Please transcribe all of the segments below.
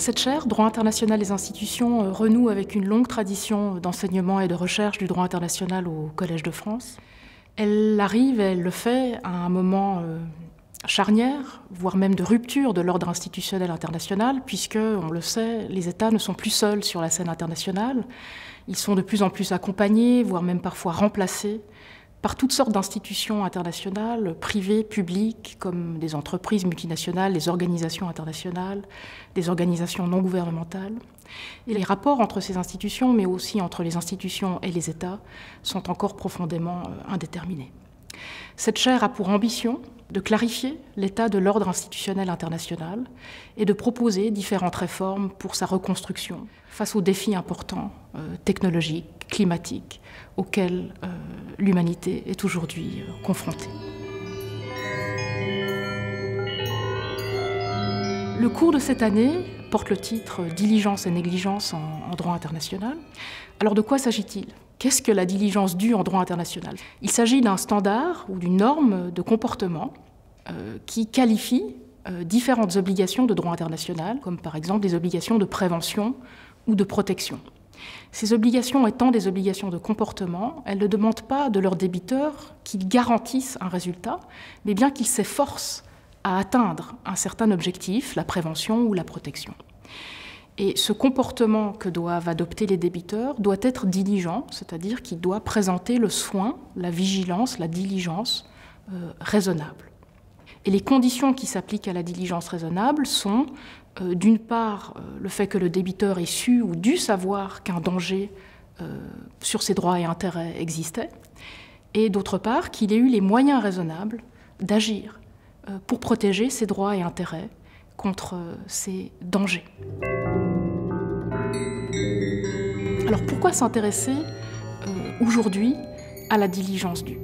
Cette chaire, droit international des institutions, euh, renoue avec une longue tradition d'enseignement et de recherche du droit international au Collège de France. Elle arrive, elle le fait à un moment euh, charnière, voire même de rupture de l'ordre institutionnel international, puisque, on le sait, les États ne sont plus seuls sur la scène internationale. Ils sont de plus en plus accompagnés, voire même parfois remplacés par toutes sortes d'institutions internationales, privées, publiques, comme des entreprises multinationales, des organisations internationales, des organisations non gouvernementales. Et les rapports entre ces institutions, mais aussi entre les institutions et les États, sont encore profondément euh, indéterminés. Cette chaire a pour ambition de clarifier l'état de l'ordre institutionnel international et de proposer différentes réformes pour sa reconstruction face aux défis importants euh, technologiques, climatiques, auxquels euh, l'humanité est aujourd'hui euh, confrontée. Le cours de cette année porte le titre Diligence et négligence en, droit international. Alors de quoi s'agit-il? Qu'est-ce que la diligence due en droit international? Il s'agit d'un standard ou d'une norme de comportement euh, qui qualifie différentes obligations de droit international, comme par exemple des obligations de prévention ou de protection. Ces obligations étant des obligations de comportement, elles ne demandent pas de leurs débiteurs qu'ils garantissent un résultat, mais bien qu'ils s'efforcent à atteindre un certain objectif, la prévention ou la protection. Et ce comportement que doivent adopter les débiteurs doit être diligent, c'est-à-dire qu'il doit présenter le soin, la vigilance, la diligence euh, raisonnable. Et les conditions qui s'appliquent à la diligence raisonnable sont euh, d'une part, euh, le fait que le débiteur ait su ou dû savoir qu'un danger euh, sur ses droits et intérêts existait, et d'autre part, qu'il ait eu les moyens raisonnables d'agir pour protéger ses droits et intérêts contre ces dangers. Alors pourquoi s'intéresser aujourd'hui à la diligence due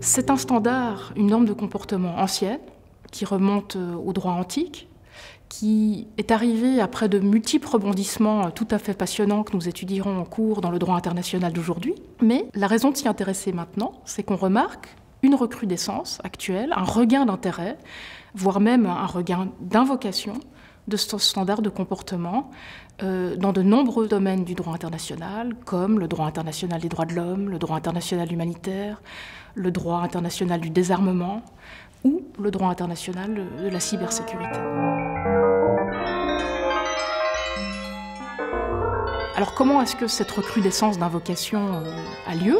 C'est un standard, une norme de comportement ancienne qui remonte au droit antique qui est arrivé après de multiples rebondissements tout à fait passionnants que nous étudierons en cours dans le droit international d'aujourd'hui. Mais la raison de s'y intéresser maintenant, c'est qu'on remarque une recrudescence actuelle, un regain d'intérêt, voire même un regain d'invocation de ce standard de comportement euh, dans de nombreux domaines du droit international, comme le droit international des droits de l'homme, le droit international humanitaire, le droit international du désarmement ou le droit international de la cybersécurité. Alors comment est-ce que cette recrudescence d'invocation euh, a lieu?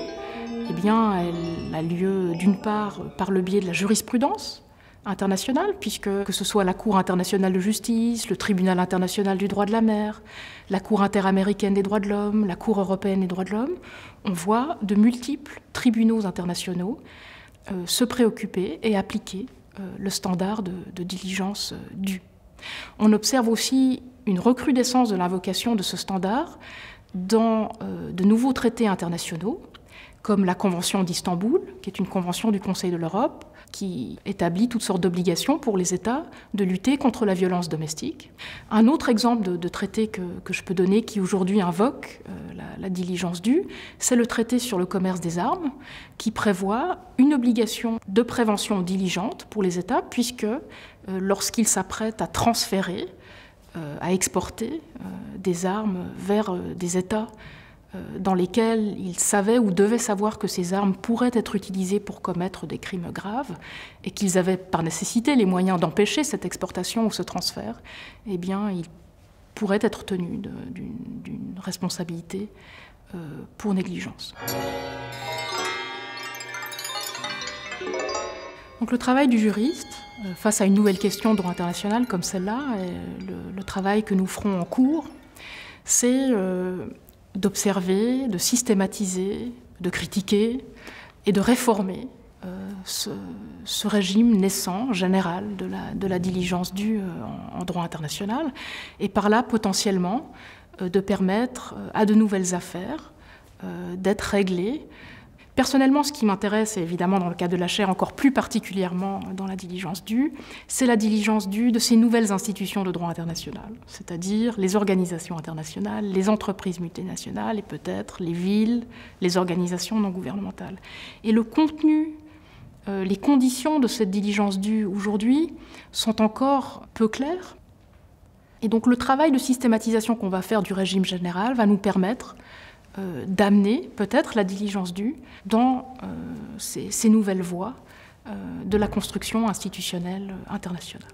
Eh bien, elle a lieu d'une part par le biais de la jurisprudence internationale, puisque que ce soit la Cour internationale de justice, le Tribunal international du droit de la mer, la Cour interaméricaine des droits de l'homme, la Cour européenne des droits de l'homme, on voit de multiples tribunaux internationaux euh, se préoccuper et appliquer euh, le standard de, diligence due. On observe aussi une recrudescence de l'invocation de ce standard dans euh, de nouveaux traités internationaux, comme la Convention d'Istanbul, qui est une convention du Conseil de l'Europe, qui établit toutes sortes d'obligations pour les États de lutter contre la violence domestique. Un autre exemple de, traité que, je peux donner qui aujourd'hui invoque euh, la, diligence due, c'est le traité sur le commerce des armes, qui prévoit une obligation de prévention diligente pour les États, puisque euh, lorsqu'ils s'apprêtent à transférer euh, à exporter des armes vers des États dans lesquels ils savaient ou devaient savoir que ces armes pourraient être utilisées pour commettre des crimes graves et qu'ils avaient par nécessité les moyens d'empêcher cette exportation ou ce transfert, eh bien, ils pourraient être tenus d'une responsabilité pour négligence. Donc le travail du juriste, euh, face à une nouvelle question de droit international comme celle-là, le, le, travail que nous ferons en cours, c'est euh, d'observer, de systématiser, de critiquer et de réformer euh, ce, régime naissant, général, de la, de la diligence due en, droit international, et par là potentiellement de permettre à de nouvelles affaires d'être réglées Personnellement, ce qui m'intéresse, et évidemment dans le cas de la chaire encore plus particulièrement dans la diligence due, c'est la diligence due de ces nouvelles institutions de droit international, c'est-à-dire les organisations internationales, les entreprises multinationales et peut-être les villes, les organisations non gouvernementales. Et le contenu, euh, les conditions de cette diligence due aujourd'hui sont encore peu claires. Et donc le travail de systématisation qu'on va faire du régime général va nous permettre euh, d'amener peut-être la diligence due dans euh, ces, nouvelles voies euh, de la construction institutionnelle internationale.